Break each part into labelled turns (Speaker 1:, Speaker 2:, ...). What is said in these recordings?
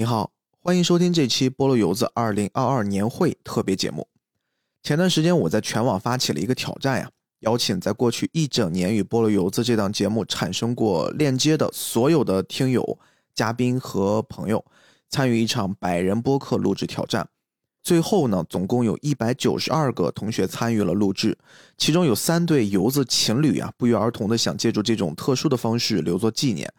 Speaker 1: 你好，欢迎收听这期菠萝油子二零二二年会特别节目。前段时间我在全网发起了一个挑战呀，邀请在过去一整年与菠萝油子这档节目产生过链接的所有的听友、嘉宾和朋友，参与一场百人播客录制挑战。最后呢，总共有一百九十二个同学参与了录制，其中有三对油子情侣啊，不约而同的想借助这种特殊的方式留作纪念。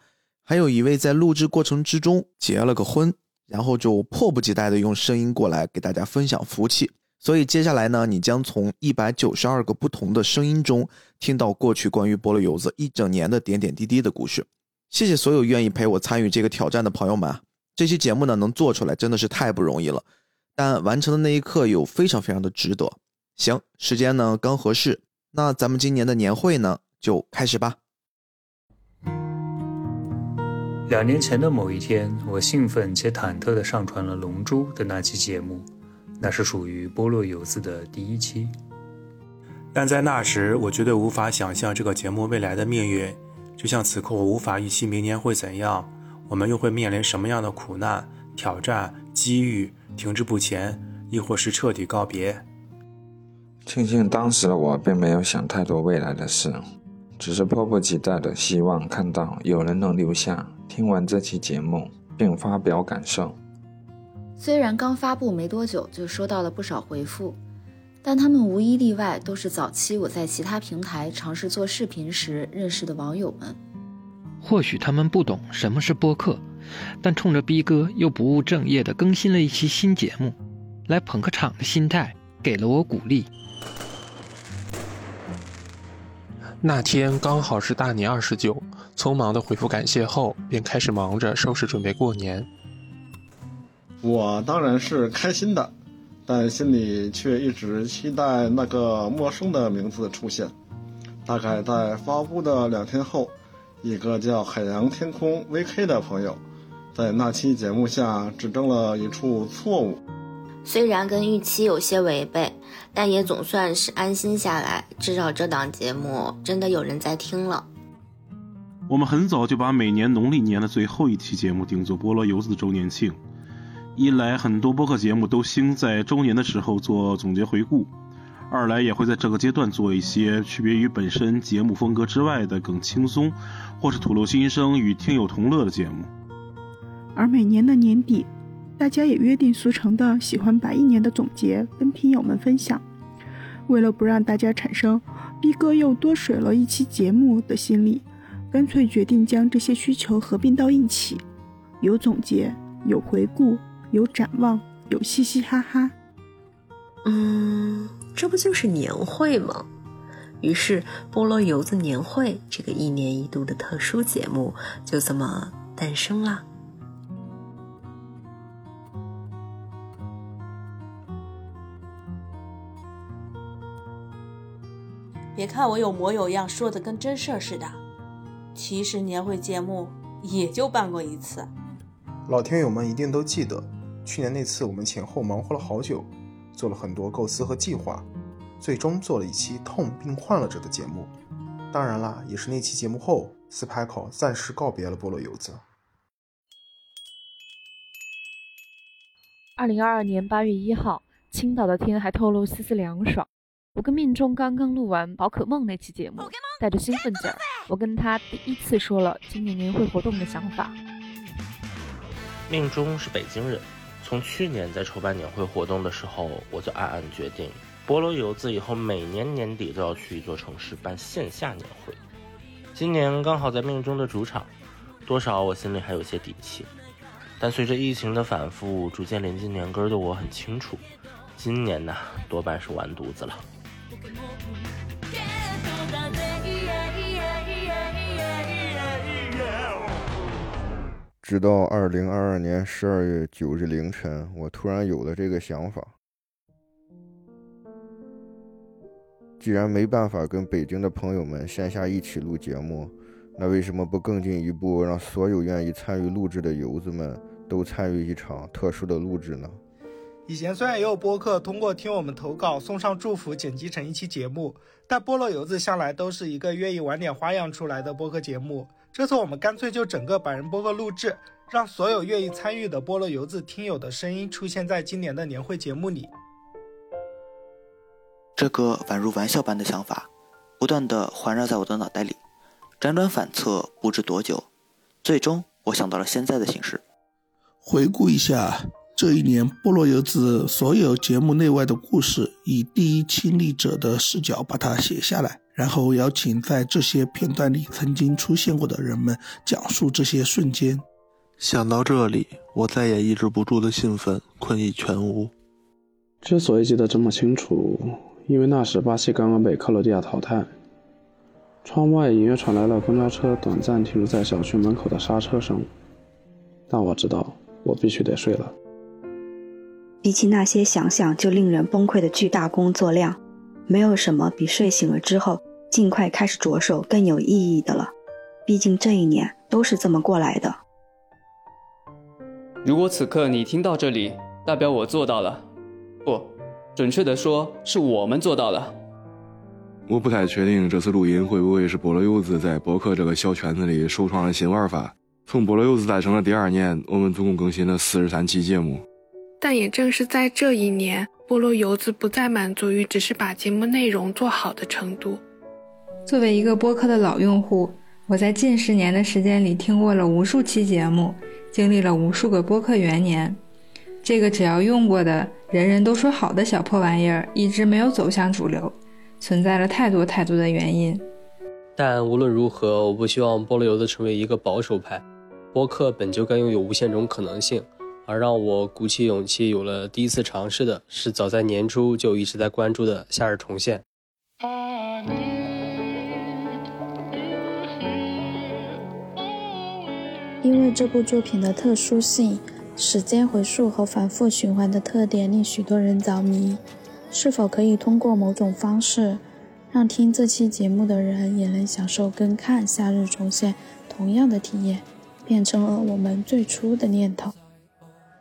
Speaker 1: 还有一位在录制过程之中结了个婚，然后就迫不及待的用声音过来给大家分享福气。所以接下来呢，你将从一百九十二个不同的声音中听到过去关于菠萝油子一整年的点点滴滴的故事。谢谢所有愿意陪我参与这个挑战的朋友们！这期节目呢能做出来真的是太不容易了，但完成的那一刻又非常非常的值得。行，时间呢刚合适，那咱们今年的年会呢就开始吧。
Speaker 2: 两年前的某一天，我兴奋且忐忑地上传了《龙珠》的那期节目，那是属于波洛有子的第一期。
Speaker 3: 但在那时，我绝对无法想象这个节目未来的命运，就像此刻我无法预期明年会怎样，我们又会面临什么样的苦难、挑战、机遇，停滞不前，亦或是彻底告别。
Speaker 4: 庆幸当时的我并没有想太多未来的事，只是迫不及待的希望看到有人能留下。听完这期节目并发表感受。
Speaker 5: 虽然刚发布没多久就收到了不少回复，但他们无一例外都是早期我在其他平台尝试做视频时认识的网友们。
Speaker 6: 或许他们不懂什么是播客，但冲着逼哥又不务正业的更新了一期新节目，来捧个场的心态给了我鼓励。
Speaker 7: 那天刚好是大年二十九。匆忙的回复感谢后，便开始忙着收拾准备过年。
Speaker 8: 我当然是开心的，但心里却一直期待那个陌生的名字出现。大概在发布的两天后，一个叫海洋天空 VK 的朋友，在那期节目下指正了一处错误。
Speaker 9: 虽然跟预期有些违背，但也总算是安心下来，至少这档节目真的有人在听了。
Speaker 10: 我们很早就把每年农历年的最后一期节目定做菠萝油子的周年庆，一来很多播客节目都兴在周年的时候做总结回顾，二来也会在这个阶段做一些区别于本身节目风格之外的更轻松，或是吐露心声与听友同乐的节目。
Speaker 11: 而每年的年底，大家也约定俗成的喜欢把一年的总结跟听友们分享，为了不让大家产生逼哥又多水了一期节目的心理。干脆决定将这些需求合并到一起，有总结，有回顾，有展望，有嘻嘻哈哈。
Speaker 12: 嗯，这不就是年会吗？于是，菠萝油子年会这个一年一度的特殊节目就这么诞生了。
Speaker 13: 别看我有模有样，说的跟真事儿似的。其实年会节目也就办过一次，
Speaker 14: 老听友们一定都记得，去年那次我们前后忙活了好久，做了很多构思和计划，最终做了一期痛并患了者的节目。当然啦，也是那期节目后，斯派考暂时告别了菠萝油子。
Speaker 15: 二零二二年八月一号，青岛的天还透露丝丝凉爽。我跟命中刚刚录完宝可梦那期节目，带着兴奋劲儿，我跟他第一次说了今年年会活动的想法。
Speaker 16: 命中是北京人，从去年在筹办年会活动的时候，我就暗暗决定，菠萝油子以后每年年底都要去一座城市办线下年会。今年刚好在命中的主场，多少我心里还有些底气。但随着疫情的反复，逐渐临近年根的我很清楚，今年呢多半是完犊子了。
Speaker 17: 直到二零二二年十二月九日凌晨，我突然有了这个想法。既然没办法跟北京的朋友们线下一起录节目，那为什么不更进一步，让所有愿意参与录制的游子们都参与一场特殊的录制呢？
Speaker 18: 以前虽然也有播客通过听我们投稿送上祝福剪辑成一期节目，但菠萝油子向来都是一个愿意玩点花样出来的播客节目。这次我们干脆就整个百人播客录制，让所有愿意参与的菠萝油子听友的声音出现在今年的年会节目里。
Speaker 19: 这个宛如玩笑般的想法，不断的环绕在我的脑袋里，辗转反侧不知多久，最终我想到了现在的形式。
Speaker 20: 回顾一下这一年菠萝油子所有节目内外的故事，以第一亲历者的视角把它写下来，然后邀请在这些片段里曾经出现过的人们讲述这些瞬间。
Speaker 21: 想到这里，我再也抑制不住的兴奋困意全无。
Speaker 22: 之所以记得这么清楚，因为那时巴西刚刚被克罗地亚淘汰。窗外隐约传来了公交车短暂停留在小区门口的刹车声，但我知道我必须得睡了。
Speaker 23: 比起那些想想就令人崩溃的巨大工作量，没有什么比睡醒了之后尽快开始着手更有意义的了。毕竟这一年都是这么过来的。
Speaker 24: 如果此刻你听到这里，代表我做到了，不，准确的说是我们做到了。
Speaker 25: 我不太确定这次录音会不会是菠萝柚子在博客这个小圈子里首创的新玩法。从菠萝柚子诞生的第二年，我们总共更新了四十三期节目。
Speaker 26: 但也正是在这一年，菠萝油子不再满足于只是把节目内容做好的程度。
Speaker 27: 作为一个播客的老用户，我在近十年的时间里听过了无数期节目。经历了无数个播客元年，这个只要用过的人人都说好的小破玩意儿，一直没有走向主流，存在了太多太多的原因。
Speaker 28: 但无论如何，我不希望菠萝油子成为一个保守派。播客本就该拥有无限种可能性，而让我鼓起勇气有了第一次尝试的是早在年初就一直在关注的《夏日重现》。
Speaker 29: 因为这部作品的特殊性、时间回溯和反复循环的特点令许多人着迷。是否可以通过某种方式，让听这期节目的人也能享受跟看《夏日重现》同样的体验，变成了我们最初的念头。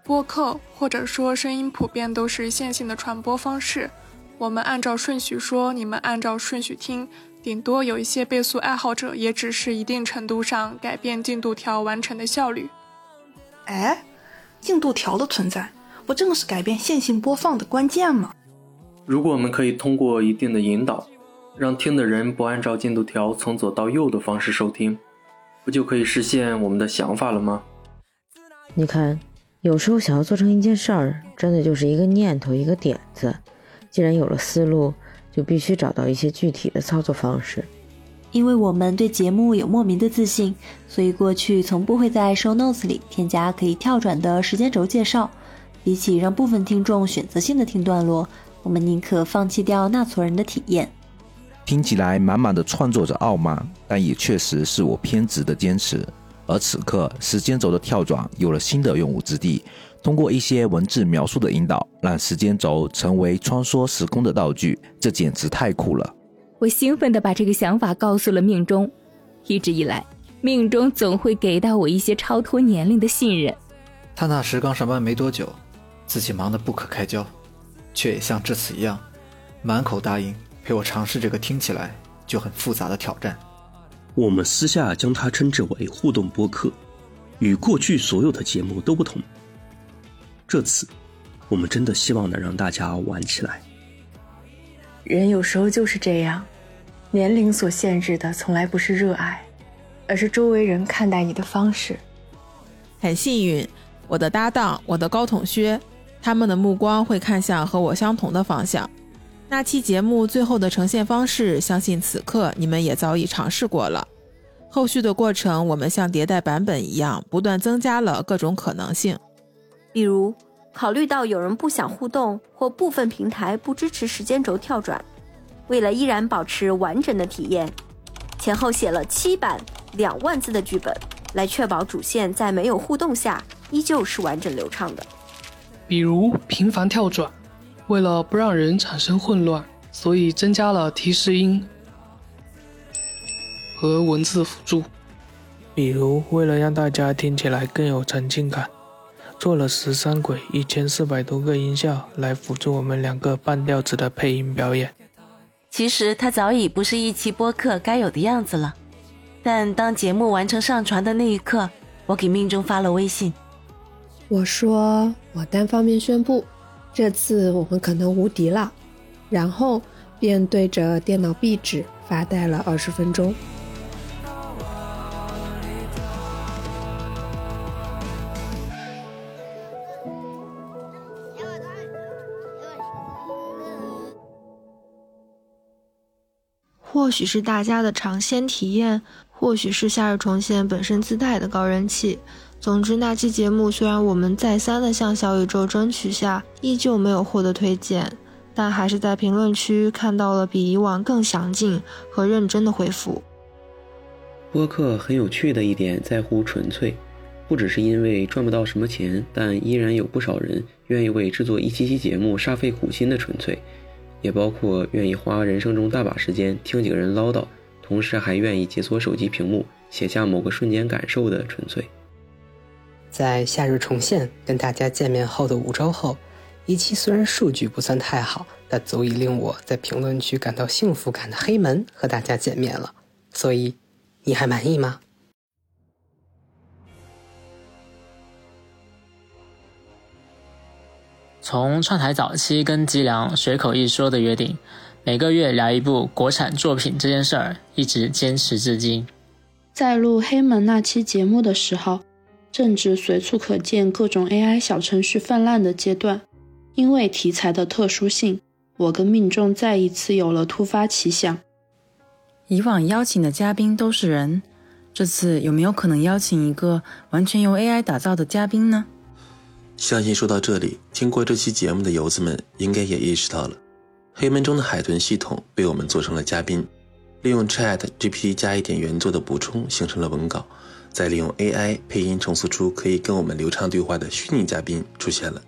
Speaker 26: 播客或者说声音普遍都是线性的传播方式，我们按照顺序说，你们按照顺序听。顶多有一些倍速爱好者，也只是一定程度上改变进度条完成的效率。
Speaker 30: 哎，进度条的存在，不正是改变线性播放的关键吗？
Speaker 24: 如果我们可以通过一定的引导，让听的人不按照进度条从左到右的方式收听，不就可以实现我们的想法了吗？
Speaker 5: 你看，有时候想要做成一件事儿，真的就是一个念头，一个点子。既然有了思路。就必须找到一些具体的操作方式，
Speaker 31: 因为我们对节目有莫名的自信，所以过去从不会在 show notes 里添加可以跳转的时间轴介绍。比起让部分听众选择性的听段落，我们宁可放弃掉纳错人的体验。
Speaker 32: 听起来满满的创作者傲慢，但也确实是我偏执的坚持。而此刻，时间轴的跳转有了新的用武之地。通过一些文字描述的引导，让时间轴成为穿梭时空的道具，这简直太酷了！
Speaker 33: 我兴奋地把这个想法告诉了命中。一直以来，命中总会给到我一些超脱年龄的信任。
Speaker 34: 他那时刚上班没多久，自己忙得不可开交，却也像这次一样，满口答应陪我尝试这个听起来就很复杂的挑战。
Speaker 35: 我们私下将它称之为互动播客，与过去所有的节目都不同。这次，我们真的希望能让大家玩起来。
Speaker 30: 人有时候就是这样，年龄所限制的从来不是热爱，而是周围人看待你的方式。
Speaker 36: 很幸运，我的搭档，我的高筒靴，他们的目光会看向和我相同的方向。那期节目最后的呈现方式，相信此刻你们也早已尝试过了。后续的过程，我们像迭代版本一样，不断增加了各种可能性。
Speaker 31: 比如，考虑到有人不想互动，或部分平台不支持时间轴跳转，为了依然保持完整的体验，前后写了七版两万字的剧本，来确保主线在没有互动下依旧是完整流畅的。
Speaker 37: 比如频繁跳转，为了不让人产生混乱，所以增加了提示音和文字辅助。
Speaker 38: 比如为了让大家听起来更有沉浸感。做了十三轨一千四百多个音效来辅助我们两个半吊子的配音表演。
Speaker 9: 其实它早已不是一期播客该有的样子了，但当节目完成上传的那一刻，我给命中发了微信，
Speaker 39: 我说我单方面宣布，这次我们可能无敌了，然后便对着电脑壁纸发呆了二十分钟。
Speaker 40: 或许是大家的尝鲜体验，或许是夏日重现本身自带的高人气。总之，那期节目虽然我们再三的向小宇宙争取下，依旧没有获得推荐，但还是在评论区看到了比以往更详尽和认真的回复。
Speaker 41: 播客很有趣的一点在乎纯粹，不只是因为赚不到什么钱，但依然有不少人愿意为制作一期期节目煞费苦心的纯粹。也包括愿意花人生中大把时间听几个人唠叨，同时还愿意解锁手机屏幕写下某个瞬间感受的纯粹。
Speaker 24: 在夏日重现跟大家见面后的五周后，一期虽然数据不算太好，但足以令我在评论区感到幸福感的黑门和大家见面了。所以，你还满意吗？
Speaker 42: 从串台早期跟吉良随口一说的约定，每个月聊一部国产作品这件事儿，一直坚持至今。
Speaker 40: 在录黑门那期节目的时候，正值随处可见各种 AI 小程序泛滥的阶段。因为题材的特殊性，我跟命中再一次有了突发奇想：
Speaker 43: 以往邀请的嘉宾都是人，这次有没有可能邀请一个完全由 AI 打造的嘉宾呢？
Speaker 44: 相信说到这里，听过这期节目的游子们应该也意识到了，黑门中的海豚系统被我们做成了嘉宾，利用 Chat GPT 加一点原作的补充形成了文稿，再利用 AI 配音重塑出可以跟我们流畅对话的虚拟嘉宾出现了。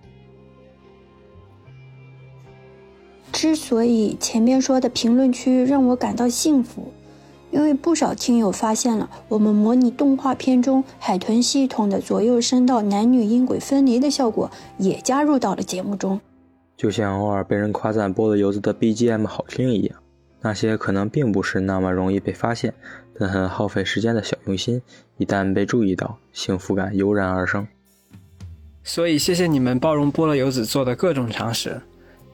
Speaker 40: 之所以前面说的评论区让我感到幸福。因为不少听友发现了我们模拟动画片中海豚系统的左右声道男女音轨分离的效果，也加入到了节目中。
Speaker 20: 就像偶尔被人夸赞菠萝油子的 BGM 好听一样，那些可能并不是那么容易被发现，但很耗费时间的小用心，一旦被注意到，幸福感油然而生。
Speaker 45: 所以，谢谢你们包容菠萝油子做的各种尝试，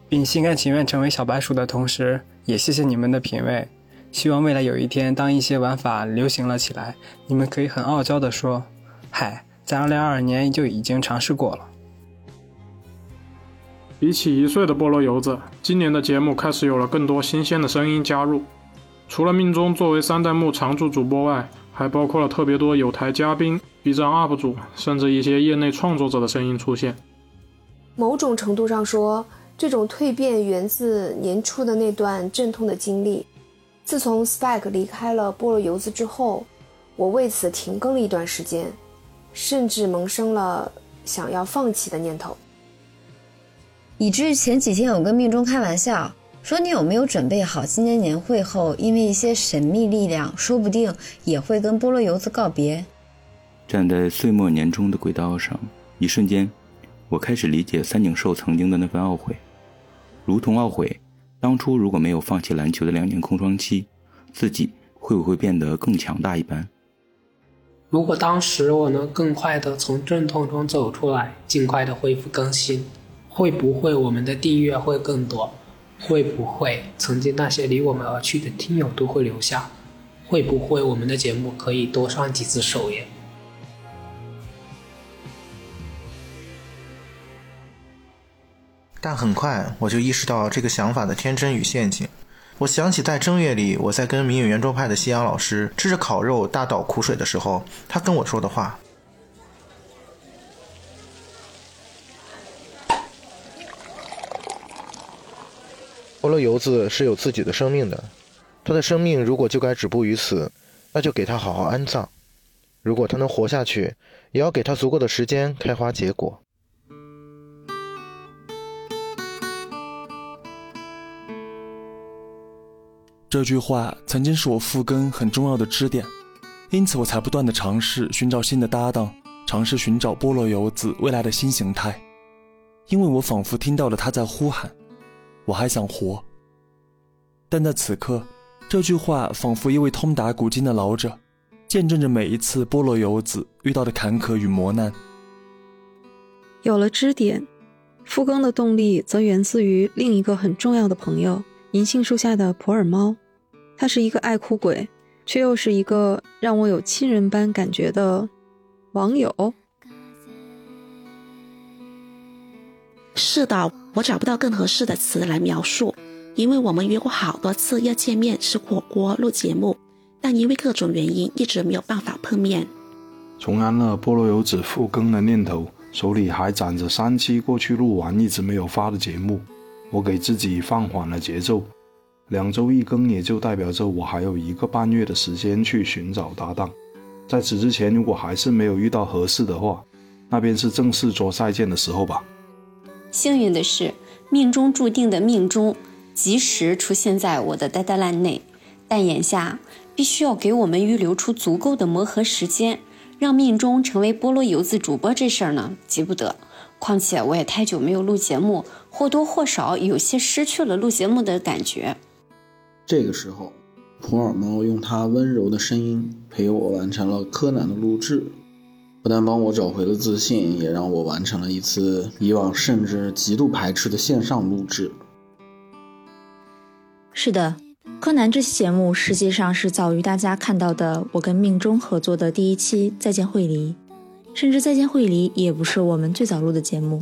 Speaker 45: 并心甘情愿成为小白鼠的同时，也谢谢你们的品味。希望未来有一天，当一些玩法流行了起来，你们可以很傲娇的说：“嗨，在2022年就已经尝试过了。”
Speaker 46: 比起一岁的菠萝油子，今年的节目开始有了更多新鲜的声音加入。除了命中作为三代目常驻主播外，还包括了特别多有台嘉宾、B 站 UP 主，甚至一些业内创作者的声音出现。
Speaker 40: 某种程度上说，这种蜕变源自年初的那段阵痛的经历。自从 Spike 离开了菠萝油子之后，我为此停更了一段时间，甚至萌生了想要放弃的念头。
Speaker 31: 以至于前几天我跟命中开玩笑说：“你有没有准备好今年年会后，因为一些神秘力量，说不定也会跟菠萝油子告别？”
Speaker 47: 站在岁末年终的轨道上，一瞬间，我开始理解三井寿曾经的那份懊悔，如同懊悔。当初如果没有放弃篮球的两年空窗期，自己会不会变得更强大一般？
Speaker 24: 如果当时我能更快的从阵痛中走出来，尽快的恢复更新，会不会我们的订阅会更多？会不会曾经那些离我们而去的听友都会留下？会不会我们的节目可以多上几次首页？
Speaker 48: 但很快我就意识到这个想法的天真与陷阱。我想起在正月里，我在跟民语圆桌派的夕阳老师吃着烤肉大倒苦水的时候，他跟我说的话。菠萝油子是有自己的生命的，他的生命如果就该止步于此，那就给他好好安葬。如果他能活下去，也要给他足够的时间开花结果。
Speaker 49: 这句话曾经是我复根很重要的支点，因此我才不断的尝试寻找新的搭档，尝试寻找菠萝油子未来的新形态，因为我仿佛听到了他在呼喊，我还想活。但在此刻，这句话仿佛一位通达古今的老者，
Speaker 50: 见证着每一次菠萝游子遇到的坎坷与磨难。
Speaker 51: 有了支点，复更的动力则源自于另一个很重要的朋友——银杏树下的普洱猫。它是一个爱哭鬼，却又是一个让我有亲人般感觉的网友。
Speaker 41: 是的，我找不到更合适的词来描述，因为我们约过好多次要见面吃火锅、录节目，但因为各种原因一直没有办法碰面。
Speaker 20: 重安了菠萝油子复更的念头，手里还攒着三期过去录完一直没有发的节目，我给自己放缓了节奏。两周一更也就代表着我还有一个半月的时间去寻找搭档。在此之前，如果还是没有遇到合适的话，那便是正式做再见的时候吧。
Speaker 9: 幸运的是，命中注定的命中及时出现在我的 deadline 内，但眼下必须要给我们预留出足够的磨合时间，让命中成为菠萝油子主播这事儿呢，急不得。况且我也太久没有录节目，或多或少有些失去了录节目的感觉。
Speaker 52: 这个时候，普洱猫用它温柔的声音陪我完成了柯南的录制。不但帮我找回了自信，也让我完成了一次以往甚至极度排斥的线上录制。
Speaker 53: 是的，柯南这期节目实际上是早于大家看到的我跟命中合作的第一期《再见惠梨》，甚至《再见惠梨》也不是我们最早录的节目。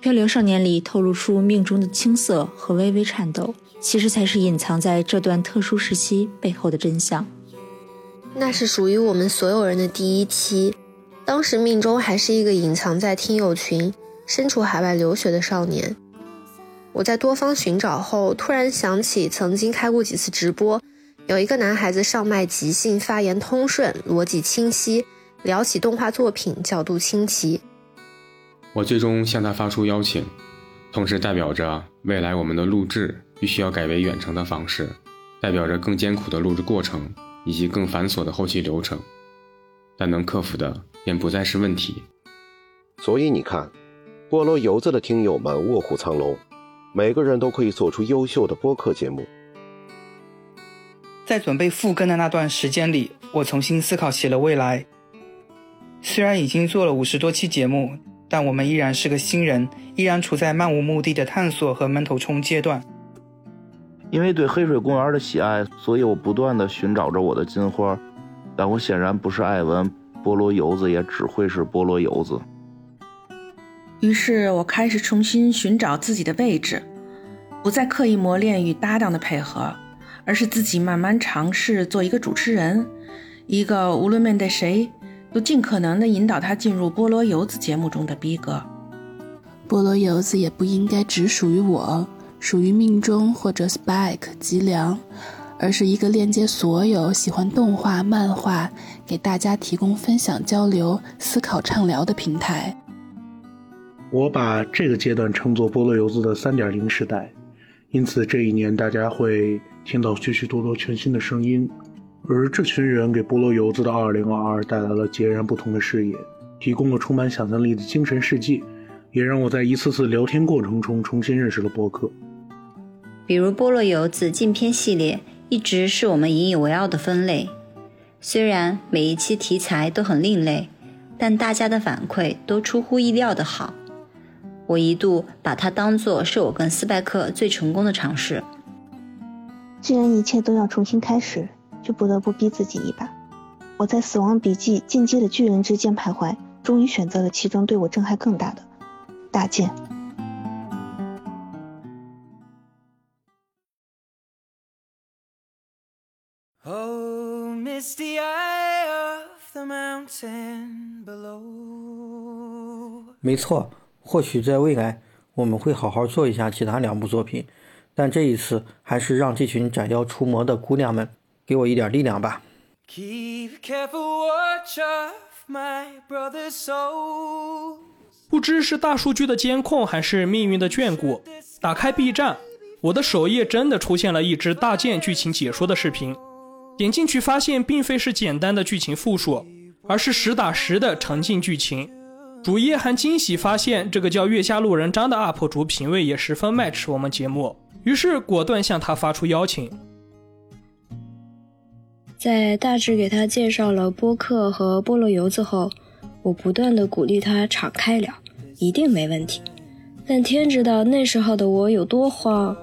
Speaker 53: 《漂流少年》里透露出命中的青涩和微微颤抖，其实才是隐藏在这段特殊时期背后的真相。
Speaker 40: 那是属于我们所有人的第一期。当时命中还是一个隐藏在听友群、身处海外留学的少年。我在多方寻找后，突然想起曾经开过几次直播，有一个男孩子上麦即兴，发言通顺，逻辑清晰，聊起动画作品，角度清奇。
Speaker 54: 我最终向他发出邀请，同时代表着未来我们的录制必须要改为远程的方式，代表着更艰苦的录制过程以及更繁琐的后期流程，但能克服的。便不再是问题。
Speaker 55: 所以你看，菠萝油子的听友们卧虎藏龙，每个人都可以做出优秀的播客节目。
Speaker 56: 在准备复更的那段时间里，我重新思考起了未来。虽然已经做了五十多期节目，但我们依然是个新人，依然处在漫无目的的探索和闷头冲阶段。
Speaker 57: 因为对黑水公园的喜爱，所以我不断的寻找着我的金花，但我显然不是艾文。菠萝油子也只会是菠萝油子。
Speaker 58: 于是我开始重新寻找自己的位置，不再刻意磨练与搭档的配合，而是自己慢慢尝试做一个主持人，一个无论面对谁都尽可能的引导他进入菠萝油子节目中的逼格。
Speaker 59: 菠萝油子也不应该只属于我，属于命中或者 Spike 吉良。而是一个链接所有喜欢动画、漫画，给大家提供分享、交流、思考、畅聊的平台。
Speaker 60: 我把这个阶段称作菠萝游子的三点零时代，因此这一年大家会听到许许多多全新的声音，而这群人给菠萝游子的二零二二带来了截然不同的视野，提供了充满想象力的精神世界，也让我在一次次聊天过程中重新认识了播客，
Speaker 31: 比如菠萝游子禁片系列。一直是我们引以为傲的分类，虽然每一期题材都很另类，但大家的反馈都出乎意料的好。我一度把它当做是我跟斯派克最成功的尝试。
Speaker 61: 既然一切都要重新开始，就不得不逼自己一把。我在《死亡笔记》进击的巨人之间徘徊，终于选择了其中对我震撼更大的大剑。
Speaker 62: 没错，或许在未来我们会好好做一下其他两部作品，但这一次还是让这群斩妖除魔的姑娘们给我一点力量吧。
Speaker 63: 不知是大数据的监控还是命运的眷顾，打开 B 站，我的首页真的出现了一支大剑剧情解说的视频。点进去发现，并非是简单的剧情复述，而是实打实的沉浸剧情。主页还惊喜发现，这个叫月下路人张的 UP 主品味也十分 match 我们节目，于是果断向他发出邀请。
Speaker 58: 在大致给他介绍了播客和菠萝油子后，我不断的鼓励他敞开聊，一定没问题。但天知道那时候的我有多慌。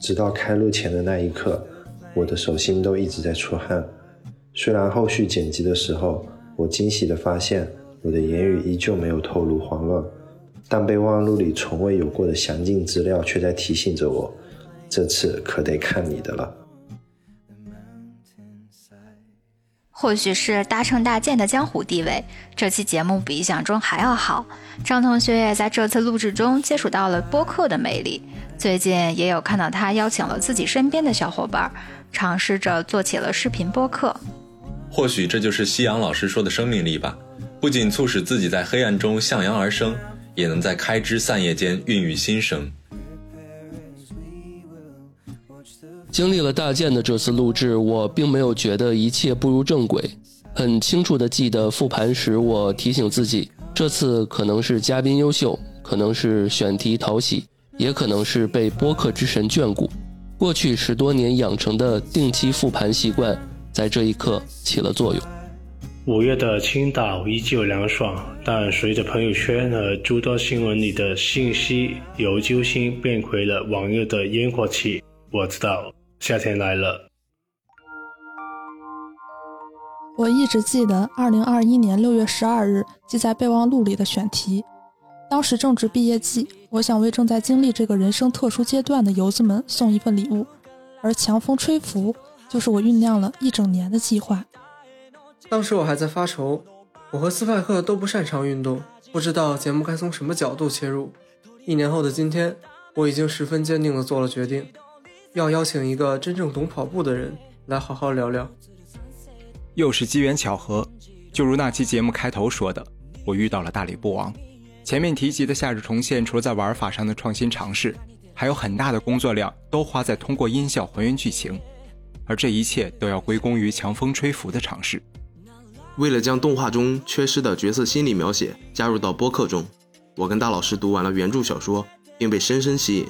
Speaker 64: 直到开录前的那一刻，我的手心都一直在出汗。虽然后续剪辑的时候，我惊喜地发现我的言语依旧没有透露慌乱，但备忘录里从未有过的详尽资料却在提醒着我：这次可得看你的了。
Speaker 65: 或许是搭乘大舰的江湖地位，这期节目比想中还要好。张同学也在这次录制中接触到了播客的魅力，最近也有看到他邀请了自己身边的小伙伴，尝试着做起了视频播客。
Speaker 44: 或许这就是夕阳老师说的生命力吧，不仅促使自己在黑暗中向阳而生，也能在开枝散叶间孕育新生。
Speaker 66: 经历了大建的这次录制，我并没有觉得一切步入正轨。很清楚的记得复盘时，我提醒自己，这次可能是嘉宾优秀，可能是选题讨喜，也可能是被播客之神眷顾。过去十多年养成的定期复盘习惯，在这一刻起了作用。
Speaker 67: 五月的青岛依旧凉爽，但随着朋友圈和诸多新闻里的信息由揪心变回了往日的烟火气，我知道。夏天来了。
Speaker 68: 我一直记得二零二一年六月十二日记在备忘录里的选题。当时正值毕业季，我想为正在经历这个人生特殊阶段的游子们送一份礼物，而强风吹拂就是我酝酿了一整年的计划。
Speaker 69: 当时我还在发愁，我和斯派克都不擅长运动，不知道节目该从什么角度切入。一年后的今天，我已经十分坚定地做了决定。要邀请一个真正懂跑步的人来好好聊聊。
Speaker 70: 又是机缘巧合，就如那期节目开头说的，我遇到了大理不王。前面提及的夏日重现，除了在玩法上的创新尝试，还有很大的工作量都花在通过音效还原剧情，而这一切都要归功于强风吹拂的尝试。
Speaker 20: 为了将动画中缺失的角色心理描写加入到播客中，我跟大老师读完了原著小说，并被深深吸引。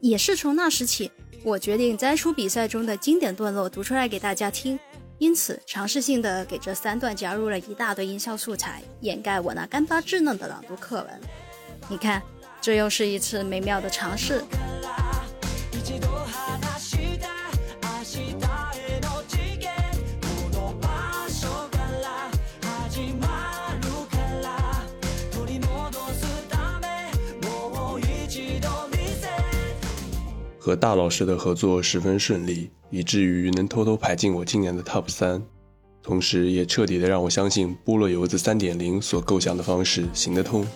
Speaker 71: 也是从那时起。我决定摘出比赛中的经典段落读出来给大家听，因此尝试性的给这三段加入了一大堆音效素材，掩盖我那干巴稚嫩的朗读课文。你看，这又是一次美妙的尝试。
Speaker 72: 和大老师的合作十分顺利，以至于能偷偷排进我今年的 TOP 三，同时也彻底的让我相信菠萝油子三点零所构想的方式行得通。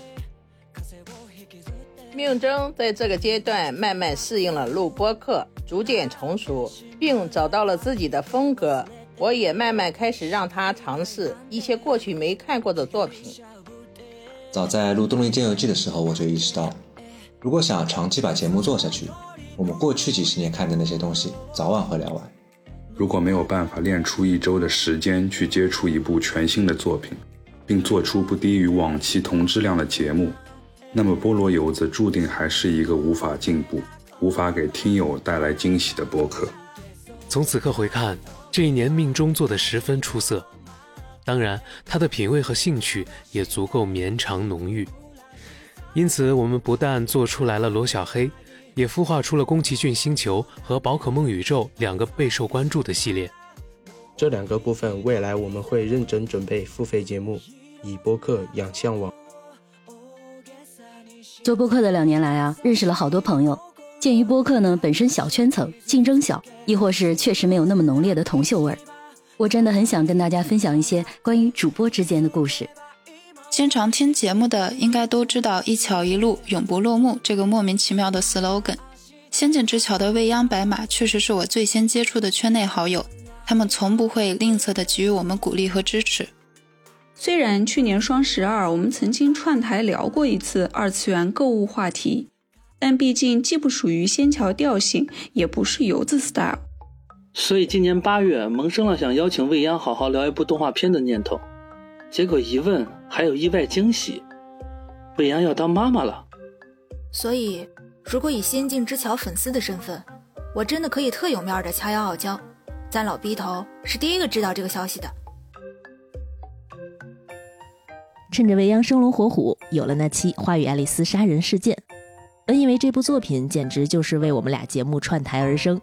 Speaker 39: 命中在这个阶段慢慢适应了录播课，逐渐成熟，并找到了自己的风格。我也慢慢开始让他尝试一些过去没看过的作品。
Speaker 73: 早在录《动力间游记》的时候，我就意识到，如果想长期把节目做下去。我们过去几十年看的那些东西，早晚会聊完。
Speaker 74: 如果没有办法练出一周的时间去接触一部全新的作品，并做出不低于往期同质量的节目，那么菠萝油子注定还是一个无法进步、无法给听友带来惊喜的播客。
Speaker 75: 从此刻回看，这一年命中做得十分出色，当然他的品味和兴趣也足够绵长浓郁。因此，我们不但做出来了罗小黑。也孵化出了宫崎骏星球和宝可梦宇宙两个备受关注的系列。
Speaker 76: 这两个部分未来我们会认真准备付费节目，以播客养向往。
Speaker 31: 做播客的两年来啊，认识了好多朋友。鉴于播客呢本身小圈层，竞争小，亦或是确实没有那么浓烈的铜锈味儿，我真的很想跟大家分享一些关于主播之间的故事。
Speaker 77: 经常听节目的应该都知道“一桥一路，永不落幕”这个莫名其妙的 slogan。仙境之桥的未央白马确实是我最先接触的圈内好友，他们从不会吝啬地给予我们鼓励和支持。
Speaker 78: 虽然去年双十二我们曾经串台聊过一次二次元购物话题，但毕竟既不属于仙桥调性，也不是游子 style，
Speaker 79: 所以今年八月萌生了想邀请未央好好聊一部动画片的念头。结果一问，还有意外惊喜，未央要当妈妈了。
Speaker 80: 所以，如果以仙境之桥粉丝的身份，我真的可以特有面的掐腰傲娇，
Speaker 81: 咱老逼头是第一个知道这个消息的。
Speaker 82: 趁着未央生龙活虎，有了那期《花与爱丽丝杀人事件》，本以为这部作品简直就是为我们俩节目串台而生。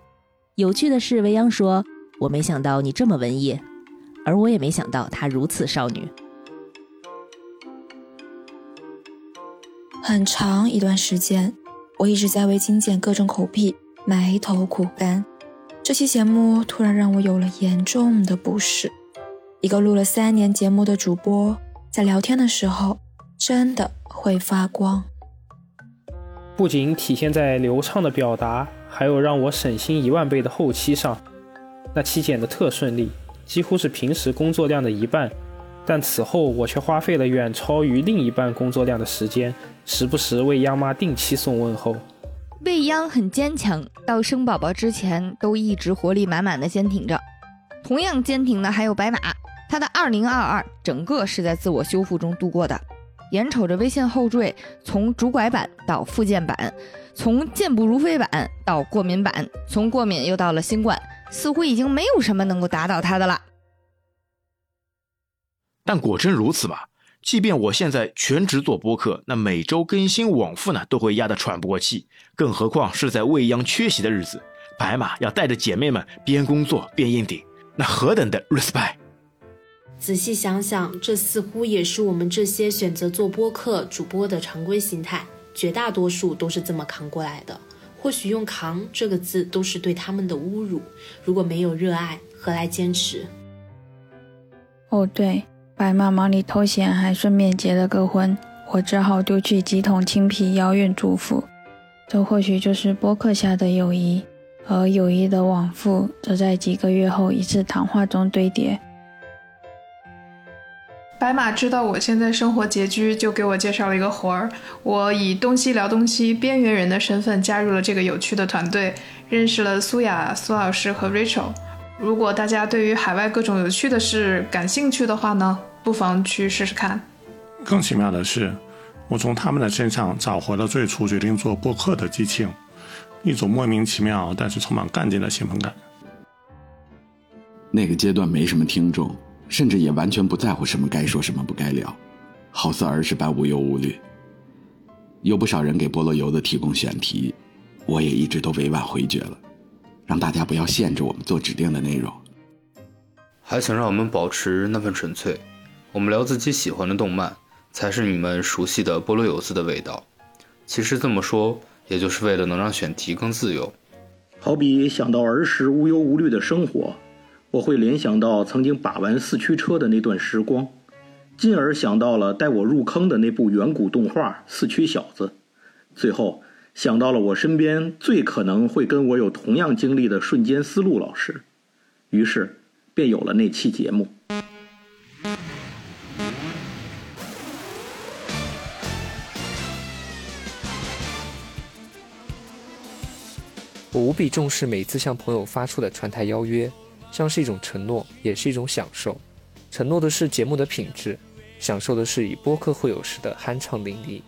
Speaker 82: 有趣的是，未央说：“我没想到你这么文艺。”而我也没想到她如此少女。
Speaker 31: 很长一段时间，我一直在为精简各种口癖埋头苦干。这期节目突然让我有了严重的不适。一个录了三年节目的主播，在聊天的时候真的会发光。
Speaker 83: 不仅体现在流畅的表达，还有让我省心一万倍的后期上。那期剪得特顺利，几乎是平时工作量的一半。但此后我却花费了远超于另一半工作量的时间，时不时为央妈定期送问候。
Speaker 84: 未央很坚强，到生宝宝之前都一直活力满满的坚挺着。同样坚挺的还有白马，他的二零二二整个是在自我修复中度过的。眼瞅着微信后缀从主拐版到附件版，从健步如飞版到过敏版，从过敏又到了新冠，似乎已经没有什么能够打倒他的了。
Speaker 85: 但果真如此吗？即便我现在全职做播客，那每周更新往复呢，都会压得喘不过气。更何况是在未央缺席的日子，白马要带着姐妹们边工作边硬顶，那何等的 respect！
Speaker 75: 仔细想想，这似乎也是我们这些选择做播客主播的常规心态，绝大多数都是这么扛过来的。或许用“扛”这个字都是对他们的侮辱。如果没有热爱，何来坚持？
Speaker 29: 哦，对。白马忙里偷闲，还顺便结了个婚，我只好丢去几桶青皮，遥远祝福。这或许就是播客下的友谊，而友谊的往复，则在几个月后一次谈话中堆叠。
Speaker 86: 白马知道我现在生活拮据，就给我介绍了一个活儿。我以东西聊东西边缘人的身份加入了这个有趣的团队，认识了苏雅、苏老师和 Rachel。如果大家对于海外各种有趣的事感兴趣的话呢？不妨去试试看。
Speaker 87: 更奇妙的是，我从他们的身上找回了最初决定做播客的激情，一种莫名其妙但是充满干劲的兴奋感。
Speaker 88: 那个阶段没什么听众，甚至也完全不在乎什么该说什么不该聊，好似儿时般无忧无虑。有不少人给菠萝油的提供选题，我也一直都委婉回绝了，让大家不要限制我们做指定的内容。
Speaker 89: 还想让我们保持那份纯粹，我们聊自己喜欢的动漫，才是你们熟悉的菠萝油子的味道。其实这么说，也就是为了能让选题更自由。
Speaker 20: 好比想到儿时无忧无虑的生活，我会联想到曾经把玩四驱车的那段时光，进而想到了带我入坑的那部远古动画《四驱小子》，最后想到了我身边最可能会跟我有同样经历的瞬间思路老师，于是。便有了那期节目。
Speaker 90: 比重视每次向朋友发出的传台邀约，像是一种承诺，也是一种享受。承诺的是节目的品质，享受的是以播客会友时的酣畅淋漓。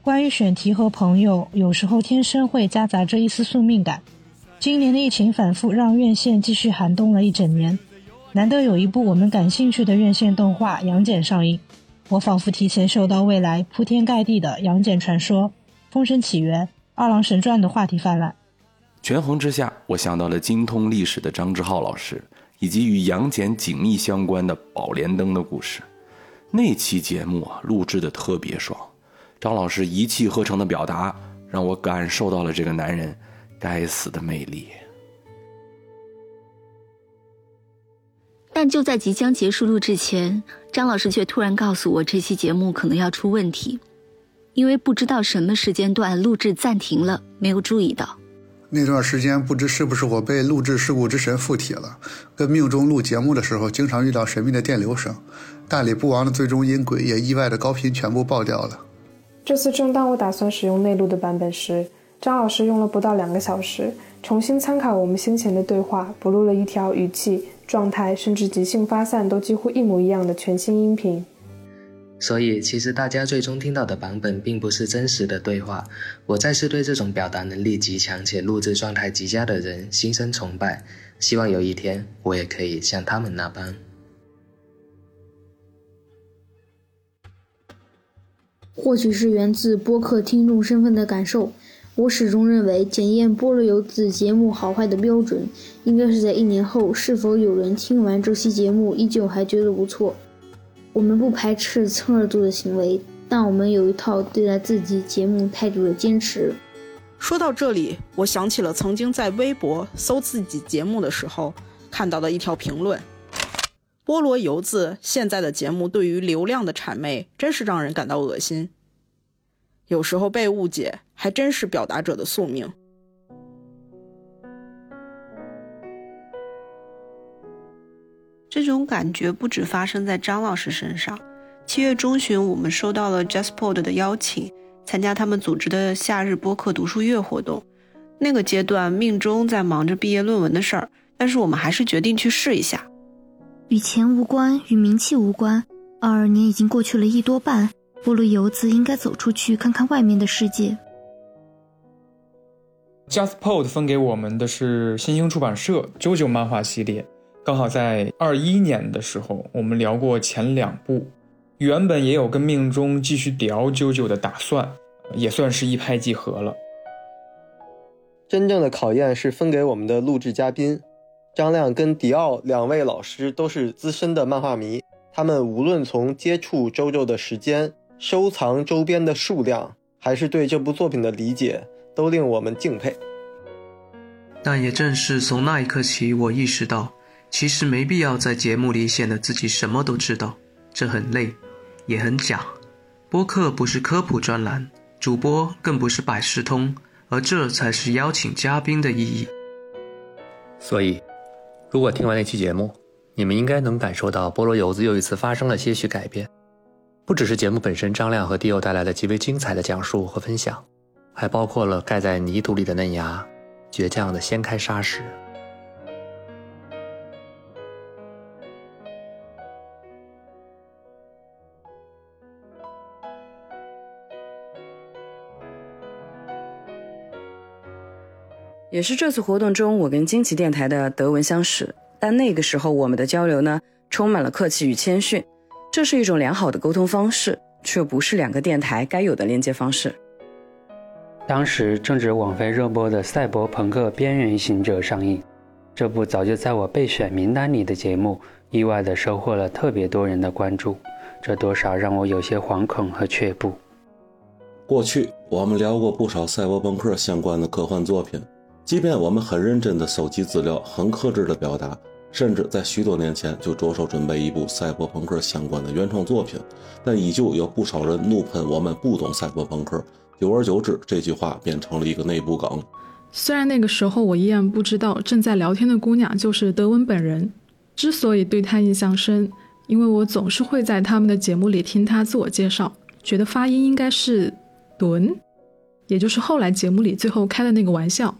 Speaker 91: 关于选题和朋友，有时候天生会夹杂着一丝宿命感。今年的疫情反复，让院线继续寒冬了一整年。难得有一部我们感兴趣的院线动画《杨戬》上映，我仿佛提前嗅到未来铺天盖地的《杨戬传说》《封神起源》《二郎神传》的话题泛滥。
Speaker 47: 权衡之下，我想到了精通历史的张志浩老师，以及与杨戬紧密相关的《宝莲灯》的故事。那期节目啊，录制的特别爽，张老师一气呵成的表达，让我感受到了这个男人该死的魅力。
Speaker 31: 但就在即将结束录制前，张老师却突然告诉我，这期节目可能要出问题，因为不知道什么时间段录制暂停了，没有注意到。
Speaker 92: 那段时间不知是不是我被录制事故之神附体了，跟命中录节目的时候，经常遇到神秘的电流声，大理不王的最终音轨也意外的高频全部爆掉了。
Speaker 93: 这次正当我打算使用内录的版本时，张老师用了不到两个小时，重新参考我们先前的对话，补录了一条语气。状态甚至即兴发散都几乎一模一样的全新音频，
Speaker 94: 所以其实大家最终听到的版本并不是真实的对话。我再次对这种表达能力极强且录制状态极佳的人心生崇拜。
Speaker 95: 希望有一天我也可以像他们那般。
Speaker 96: 或许是源自播客听众身份的感受，我始终认为检验菠萝油子节目好坏的标准，应该是在一年后是否有人听完这期节目依旧还觉得不错。我们不排斥蹭热度的行为，但我们有一套对待自己节目态度的坚持。
Speaker 97: 说到这里，我想起了曾经在微博搜自己节目的时候看到的一条评论：“菠萝油子现在的节目对于流量的谄媚，真是让人感到恶心。有时候被误解，还真是表达者的宿命。”
Speaker 40: 这种感觉不止发生在张老师身上。七月中旬，我们收到了 JustPod 的邀请。参加他们组织的夏日播客读书月活动，那个阶段命中在忙着毕业论文的事儿，但是我们还是决定去试一下。
Speaker 98: 与钱无关，与名气无关。二二年已经过去了一多半，菠萝游子应该走出去看看外面的世界。
Speaker 99: JustPod 分给我们的是新兴出版社《JoJo 漫画系列》，刚好在二一年的时候，我们聊过前两部。原本也有跟命中继续聊啾啾的打算，也算是一拍即合了。
Speaker 48: 真正的考验是分给我们的录制嘉宾，张亮跟迪奥两位老师都是资深的漫画迷，他们无论从接触周周的时间、收藏周边的数量，还是对这部作品的理解，都令我们敬佩。
Speaker 100: 但也正是从那一刻起，我意识到，其实没必要在节目里显得自己什么都知道，这很累。也很假，播客不是科普专栏，主播更不是百事通，而这才是邀请嘉宾的意义。
Speaker 101: 所以，如果听完那期节目，你们应该能感受到菠萝油子又一次发生了些许改变，不只是节目本身张亮和迪欧带来的极为精彩的讲述和分享，还包括了盖在泥土里的嫩芽，倔强的掀开沙石。
Speaker 91: 也是这次活动中，我跟惊奇电台的德文相识，但那个时候我们的交流呢，充满了客气与谦逊，这是一种良好的沟通方式，却不是两个电台该有的连接方式。
Speaker 102: 当时正值网飞热播的《赛博朋克：边缘行者》上映，这部早就在我备选名单里的节目，意外的收获了特别多人的关注，这多少让我有些惶恐和却步。
Speaker 103: 过去我们聊过不少赛博朋克相关的科幻作品。即便我们很认真地搜集资料，很克制地表达，甚至在许多年前就着手准备一部赛博朋克相关的原创作品，但依旧有不少人怒喷我们不懂赛博朋克。久而久之，这句话变成了一个内部梗。
Speaker 83: 虽然那个时候我依然不知道正在聊天的姑娘就是德文本人，之所以对她印象深，因为我总是会在他们的节目里听她自我介绍，觉得发音应该是“敦”，也就是后来节目里最后开的那个玩笑。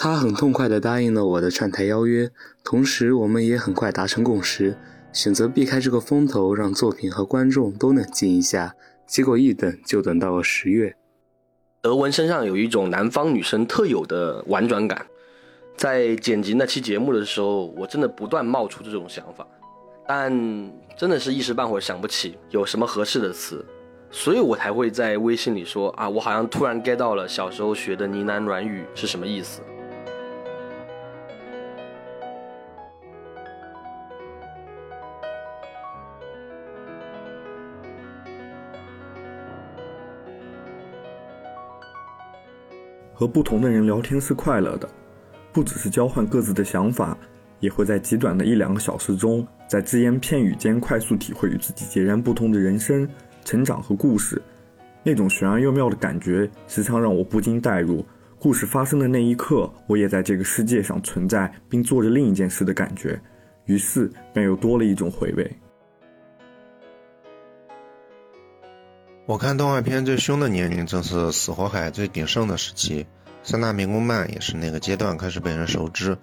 Speaker 95: 他很痛快地答应了我的串台邀约，同时我们也很快达成共识，选择避开这个风头，让作品和观众都冷静一下。结果一等就等到了十月。
Speaker 104: 德文身上有一种南方女生特有的婉转感，在剪辑那期节目的时候，我真的不断冒出这种想法，但真的是一时半会儿想不起有什么合适的词，所以我才会在微信里说啊，我好像突然 get 到了小时候学的呢喃软语是什么意思。
Speaker 20: 和不同的人聊天是快乐的，不只是交换各自的想法，也会在极短的一两个小时中，在只言片语间快速体会与自己截然不同的人生、成长和故事。那种玄而又妙的感觉，时常让我不禁代入故事发生的那一刻，我也在这个世界上存在，并做着另一件事的感觉。于是便又多了一种回味。
Speaker 105: 我看动画片最凶的年龄正是死火海最鼎盛的时期，三大民工漫也是那个阶段开始被人熟知。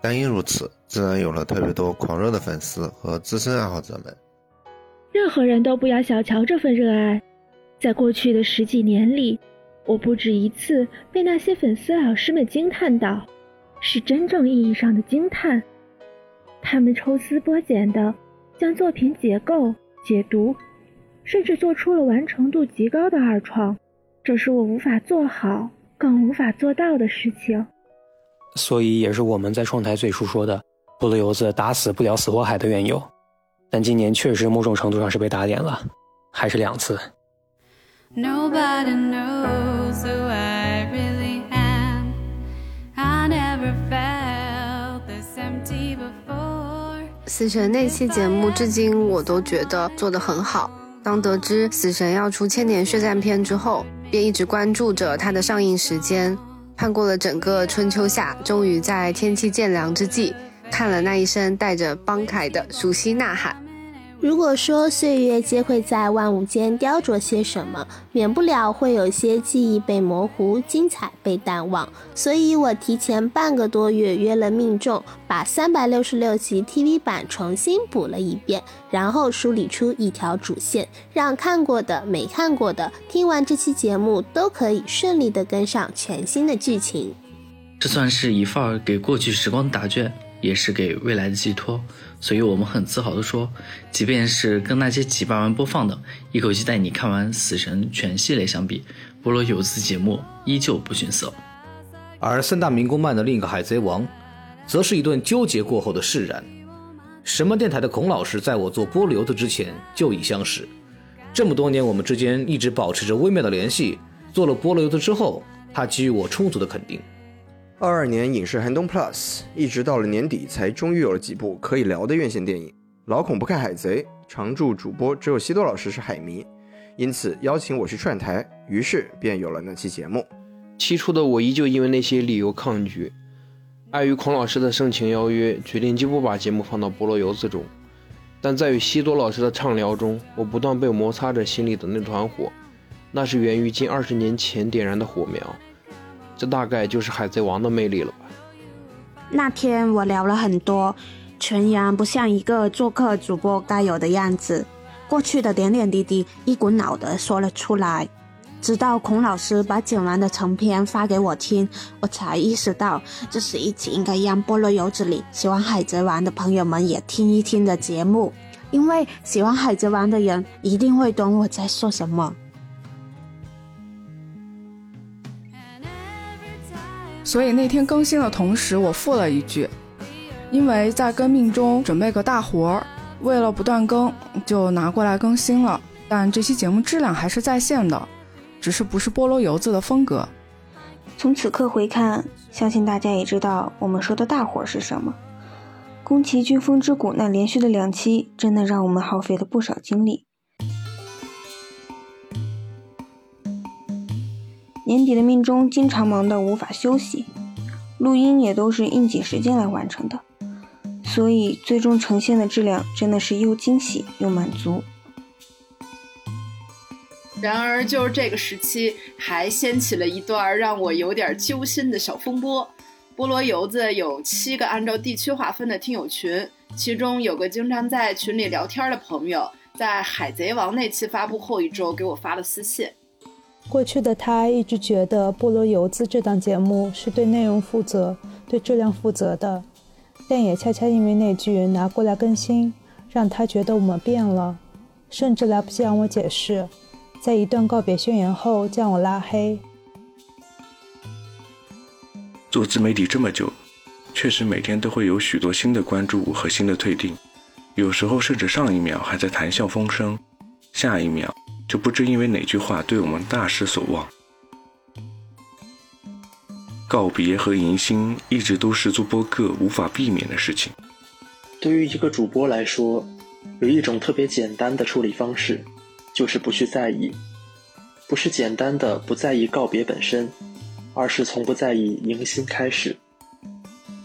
Speaker 105: 但因如此，自然有了特别多狂热的粉丝和资深爱好者们。
Speaker 106: 任何人都不要小瞧这份热爱。在过去的十几年里，
Speaker 83: 我不止一次被那些粉丝老师们惊叹到，是真正意义上的惊叹。他们抽丝剥茧地将作品解构、解读，甚至做出了完成度极高的二创，这是我无法做好、更无法做到的事情。
Speaker 107: 所以也是我们在创台最初说的“菠萝油子打死不了死火海”的缘由。但今年确实某种程度上是被打脸了，还是两次。
Speaker 108: Nobody knows who I really am. I never felt this empty before.
Speaker 40: 死神那期节目至今我都觉得做得很好。当得知死神要出千年血战篇之后，便一直关注着它的上映时间。盼过了整个春秋夏，终于在天气渐凉之际，看了那一声带着邦凯的熟悉呐喊。
Speaker 82: 如果说岁月皆会在万物间雕琢些什么，免不了会有些记忆被模糊，精彩被淡忘。所以我提前半个多月约了命中，把三百六十六集 TV 版重新补了一遍，然后梳理出一条主线，让看过的、没看过的，听完这期节目都可以顺利的跟上全新的剧情。
Speaker 109: 这算是一份给过去时光答卷，也是给未来的寄托。所以我们很自豪地说，即便是跟那些几百万播放的、一口气带你看完《死神》全系列相比，《菠萝油子》节目依旧不逊色。
Speaker 110: 而三大民工漫的另一个《海贼王》，则是一顿纠结过后的释然。什么电台的孔老师在我做波罗游子之前就已相识，这么多年我们之间一直保持着微妙的联系。做了波罗游子之后，他给予我充足的肯定。
Speaker 111: 二二年影视寒冬 Plus，一直到了年底才终于有了几部可以聊的院线电影。老孔不看海贼，常驻主播只有西多老师是海迷，因此邀请我去串台，于是便有了那期节目。
Speaker 20: 起初的我依旧因为那些理由抗拒，碍于孔老师的盛情邀约，决定就不把节目放到菠萝油子中。但在与西多老师的畅聊中，我不断被摩擦着心里的那团火，那是源于近二十年前点燃的火苗。这大概就是海贼王的魅力了吧。
Speaker 112: 那天我聊了很多，全然不像一个做客主播该有的样子，过去的点点滴滴一股脑的说了出来。直到孔老师把剪完的成片发给我听，我才意识到这是一期应该让菠萝油子里喜欢海贼王的朋友们也听一听的节目，因为喜欢海贼王的人一定会懂我在说什么。
Speaker 113: 所以那天更新的同时，我附了一句，因为在更命中准备个大活儿，为了不断更，就拿过来更新了。但这期节目质量还是在线的，只是不是菠萝油子的风格。
Speaker 112: 从此刻回看，相信大家也知道我们说的大活是什么。宫崎骏风之谷那连续的两期，真的让我们耗费了不少精力。年底的命中经常忙到无法休息，录音也都是应急时间来完成的，所以最终呈现的质量真的是又惊喜又满足。
Speaker 114: 然而，就是这个时期还掀起了一段让我有点揪心的小风波。菠萝油子有七个按照地区划分的听友群，其中有个经常在群里聊天的朋友，在《海贼王》那期发布后一周给我发了私信。
Speaker 91: 过去的他一直觉得《菠萝油子》这档节目是对内容负责、对质量负责的，但也恰恰因为那句拿过来更新，让他觉得我们变了，甚至来不及让我解释，在一段告别宣言后将我拉黑。
Speaker 47: 做自媒体这么久，确实每天都会有许多新的关注和新的退订，有时候甚至上一秒还在谈笑风生，下一秒。就不知因为哪句话对我们大失所望。告别和迎新一直都是做播客无法避免的事情。
Speaker 115: 对于一个主播来说，有一种特别简单的处理方式，就是不去在意。不是简单的不在意告别本身，而是从不在意迎新开始。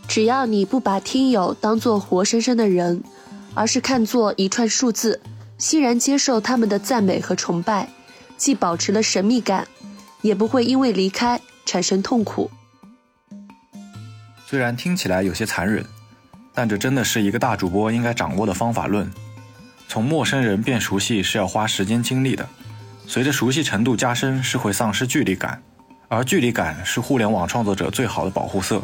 Speaker 40: 只要你不把听友当做活生生的人，而是看作一串数字。欣然接受他们的赞美和崇拜，既保持了神秘感，也不会因为离开产生痛苦。
Speaker 116: 虽然听起来有些残忍，但这真的是一个大主播应该掌握的方法论。从陌生人变熟悉是要花时间精力的，随着熟悉程度加深，是会丧失距离感，
Speaker 117: 而距离感是互联网创作者最好的保护色。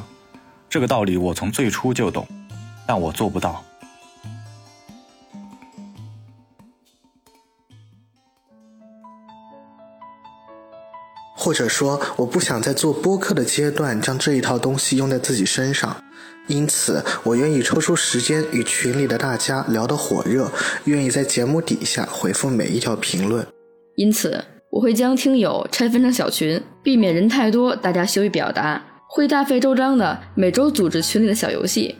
Speaker 117: 这个道理我从最初就懂，但我做不到。
Speaker 27: 或者说，我不想在做播客的阶段将这一套东西用在自己身上，因此我愿意抽出时间与群里的大家聊得火热，愿意在节目底下回复每一条评论。
Speaker 118: 因此，我会将听友拆分成小群，避免人太多，大家羞于表达。会大费周章的每周组织群里的小游戏。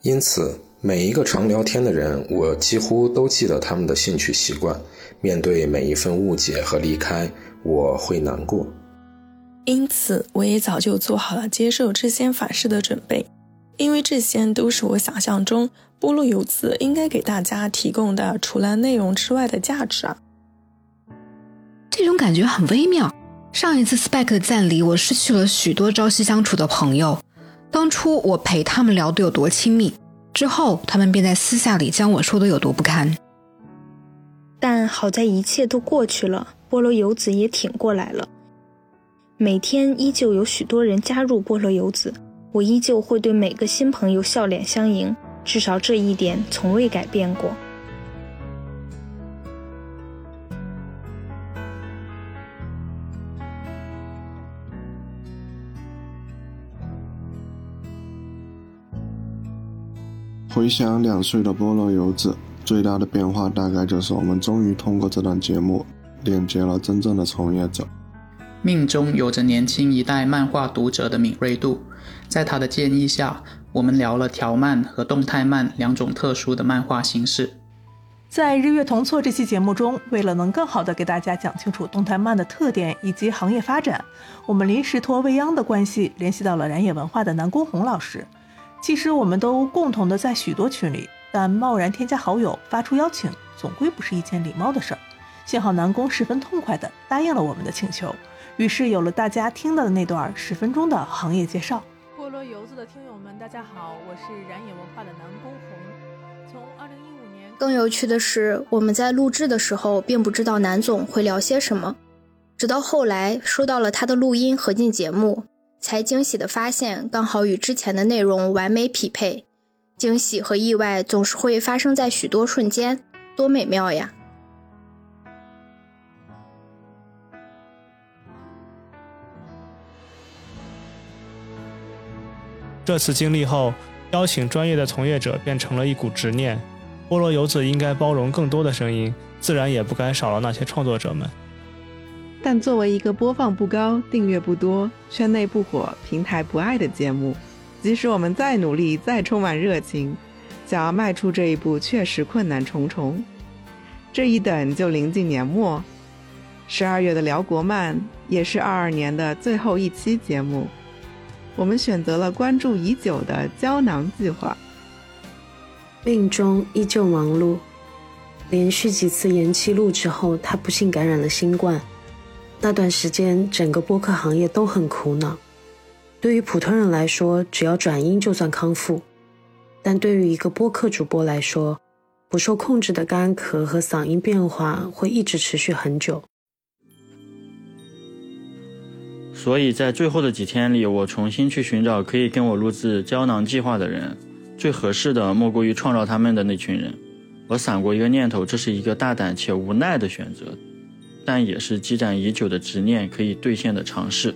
Speaker 64: 因此，每一个常聊天的人，我几乎都记得他们的兴趣习惯。面对每一份误解和离开，我会难过。
Speaker 29: 因此，我也早就做好了接受这些反噬的准备，因为这些都是我想象中波洛游子应该给大家提供的除了内容之外的价值啊。
Speaker 119: 这种感觉很微妙。上一次 Spec 的赞里，我失去了许多朝夕相处的朋友。当初我陪他们聊得有多亲密，之后他们便在私下里将我说的有多不堪。
Speaker 120: 但好在一切都过去了，菠萝油子也挺过来了。每天依旧有许多人加入菠萝油子，我依旧会对每个新朋友笑脸相迎，至少这一点从未改变过。
Speaker 8: 回想两岁的菠萝油子，最大的变化大概就是我们终于通过这档节目链接了真正的从业者。
Speaker 121: 命中有着年轻一代漫画读者的敏锐度，在他的建议下，我们聊了条漫和动态漫两种特殊的漫画形式。
Speaker 122: 在日月同错这期节目中，为了能更好的给大家讲清楚动态漫的特点以及行业发展，我们临时托未央的关系联系到了燃野文化的南宫红老师。其实我们都共同的在许多群里，但贸然添加好友、发出邀请，总归不是一件礼貌的事儿。幸好南宫十分痛快的答应了我们的请求，于是有了大家听到的那段十分钟的行业介绍。菠萝油子的听友们，大家好，我是燃野文化的南宫红。从二零一五年，
Speaker 120: 更有趣的是，我们在录制的时候并不知道南总会聊些什么，直到后来收到了他的录音合进节目。才惊喜的发现，刚好与之前的内容完美匹配。惊喜和意外总是会发生在许多瞬间，多美妙呀！
Speaker 123: 这次经历后，邀请专业的从业者变成了一股执念。菠萝游子应该包容更多的声音，自然也不该少了那些创作者们。
Speaker 124: 但作为一个播放不高、订阅不多、圈内不火、平台不爱的节目，即使我们再努力、再充满热情，想要迈出这一步，确实困难重重。这一等就临近年末，十二月的辽国漫也是二二年的最后一期节目，我们选择了关注已久的胶囊计划。
Speaker 125: 命中依旧忙碌，连续几次延期录制后，他不幸感染了新冠。那段时间，整个播客行业都很苦恼。对于普通人来说，只要转阴就算康复；但对于一个播客主播来说，不受控制的干咳和嗓音变化会一直持续很久。
Speaker 126: 所以在最后的几天里，我重新去寻找可以跟我录制《胶囊计划》的人，最合适的莫过于创造他们的那群人。我闪过一个念头，这是一个大胆且无奈的选择。但也是积攒已久的执念可以兑现的尝试。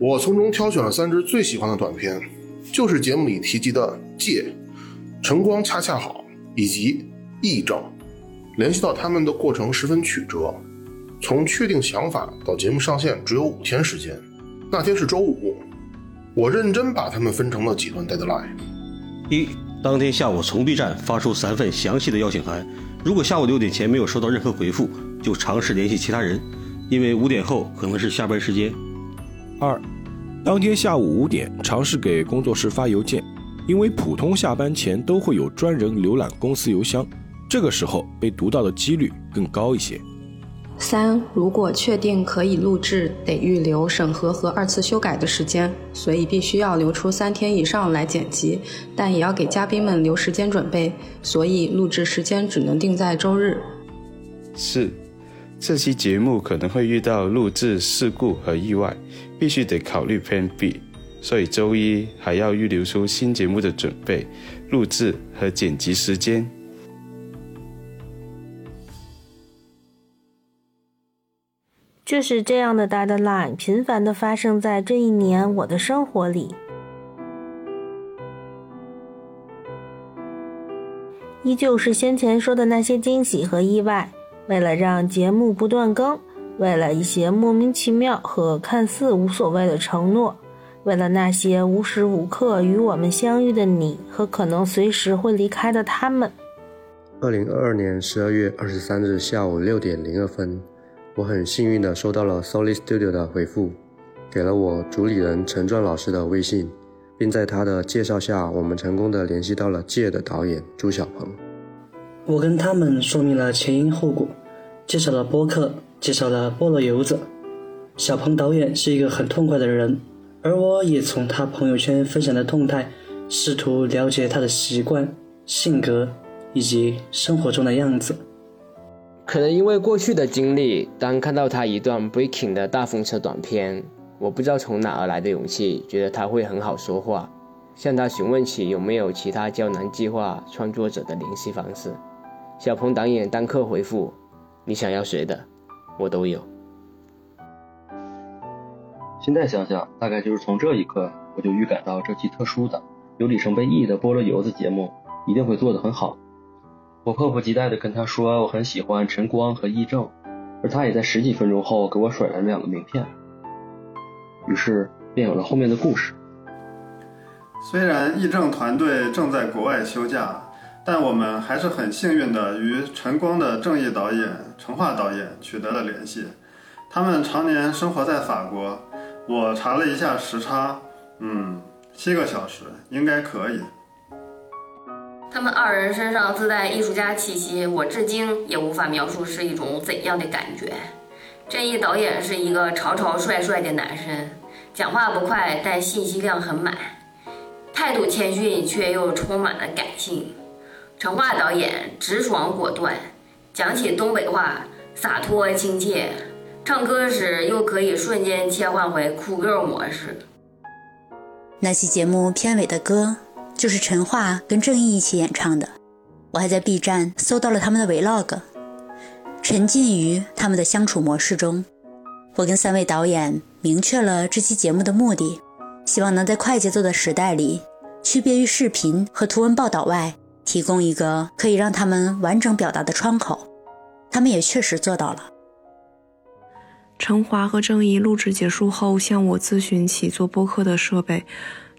Speaker 20: 我从中挑选了三支最喜欢的短片，就是节目里提及的《借》《晨光恰恰好》以及《癔症》。联系到他们的过程十分曲折，从确定想法到节目上线只有五天时间。那天是周五，我认真把他们分成了几段 deadline。
Speaker 127: 一，当天下午从 B 站发出三份详细的邀请函，如果下午六点前没有收到任何回复。就尝试联系其他人，因为五点后可能是下班时间。
Speaker 128: 二，当天下午五点尝试给工作室发邮件，因为普通下班前都会有专人浏览公司邮箱，这个时候被读到的几率更高一些。
Speaker 129: 三，如果确定可以录制，得预留审核和二次修改的时间，所以必须要留出三天以上来剪辑，但也要给嘉宾们留时间准备，所以录制时间只能定在周日。
Speaker 127: 四。
Speaker 27: 这期节目可能会遇到录制事故和意外，必须得考虑 Plan B，所以周一还要预留出新节目的准备、录制和剪辑时间。
Speaker 130: 就是这样的 deadline 频繁的发生在这一年我的生活里。依旧是先前说的那些惊喜和意外。为了让节目不断更，为了一些莫名其妙和看似无所谓的承诺，为了那些无时无刻与我们相遇的你和可能随时会离开的他们。
Speaker 20: 二零二二年十二月二十三日下午六点零二分。我很幸运的收到了 Solid Studio 的回复，给了我主理人陈壮老师的微信，并在他的介绍下，我们成功的联系到了《借》的导演朱小鹏。
Speaker 131: 我跟他们说明了前因后果，介绍了播客，介绍了菠萝油子。小鹏导演是一个很痛快的人，而我也从他朋友圈分享的动态，试图了解他的习惯、性格以及生活中的样子。
Speaker 132: 可能因为过去的经历，当看到他一段 breaking 的大风车短片，我不知道从哪而来的勇气，觉得他会很好说话，向他询问起有没有其他胶囊计划创作者的联系方式。小鹏导演当刻回复：“你想要谁的，我都有。”
Speaker 133: 现在想想，大概就是从这一刻，我就预感到这期特殊的、有里程碑意义的菠萝油子节目一定会做得很好。我迫不及待地跟他说，我很喜欢陈光和易正，而他也在十几分钟后给我甩来了两个名片，于是便有了后面的故事。
Speaker 134: 虽然易正团队正在国外休假，但我们还是很幸运的与陈光的正义导演陈化导演取得了联系。他们常年生活在法国，我查了一下时差，嗯，七个小时应该可以。
Speaker 91: 他们二人身上自带艺术家气息，我至今也无法描述是一种怎样的感觉。正义导演是一个潮潮帅帅的男生，讲话不快，但信息量很满，态度谦逊却又充满了感性。陈化导演直爽果断，讲起东北话洒脱亲切，唱歌时又可以瞬间切换回酷 girl 模式。
Speaker 31: 那期节目片尾的歌。就是陈化跟郑毅一起演唱的，我还在 B 站搜到了他们的 Vlog，沉浸于他们的相处模式中。我跟三位导演明确了这期节目的目的，希望能在快节奏的时代里，区别于视频和图文报道外，提供一个可以让他们完整表达的窗口。他们也确实做到了。
Speaker 135: 陈华和郑毅录制结束后，向我咨询起做播客的设备。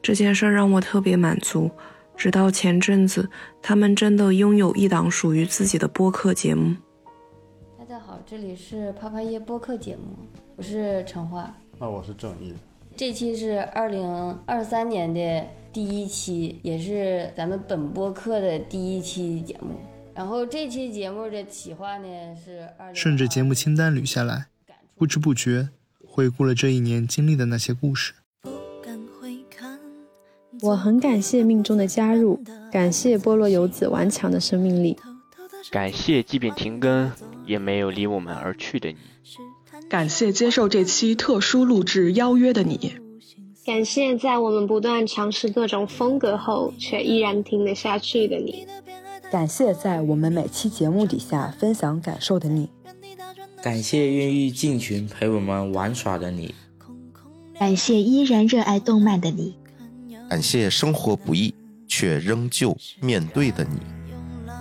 Speaker 135: 这件事让我特别满足。直到前阵子，他们真的拥有一档属于自己的播客节目。
Speaker 136: 大家好，这里是啪啪耶播客节目，我是陈华。
Speaker 134: 那我是郑毅。
Speaker 136: 这期是二零二三年的第一期，也是咱们本播客的第一期节目。然后这期节目的企划呢是二。
Speaker 18: 顺着节目清单捋下来，不知不觉回顾了这一年经历的那些故事。
Speaker 137: 我很感谢命中的加入，感谢菠萝游子顽强的生命力，
Speaker 138: 感谢即便停更也没有离我们而去的你，
Speaker 139: 感谢接受这期特殊录制邀约的你，
Speaker 140: 感谢在我们不断尝试各种风格后却依然听得下去的你，
Speaker 141: 感谢在我们每期节目底下分享感受的你，
Speaker 142: 感谢愿意进群陪我们玩耍的你，
Speaker 143: 感谢依然热爱动漫的你。
Speaker 1: 感谢生活不易却仍旧面对的你，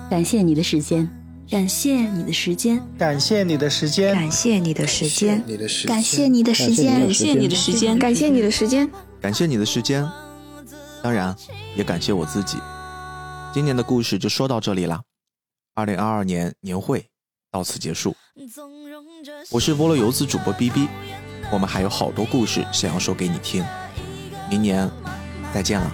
Speaker 143: 感谢你的时间，
Speaker 23: 感谢你的时间，
Speaker 144: 感谢你的时间，
Speaker 23: 感谢你的时间，
Speaker 145: 感谢你的时间，
Speaker 23: 感谢你的时间，
Speaker 145: 感谢你的时间，
Speaker 1: 感谢你的时间，当然也感谢我自己。今年的故事就说到这里了，二零二二年年会到此结束。我是菠萝游子主播 B B，我们还有好多故事想要说给你听，明年。再见了。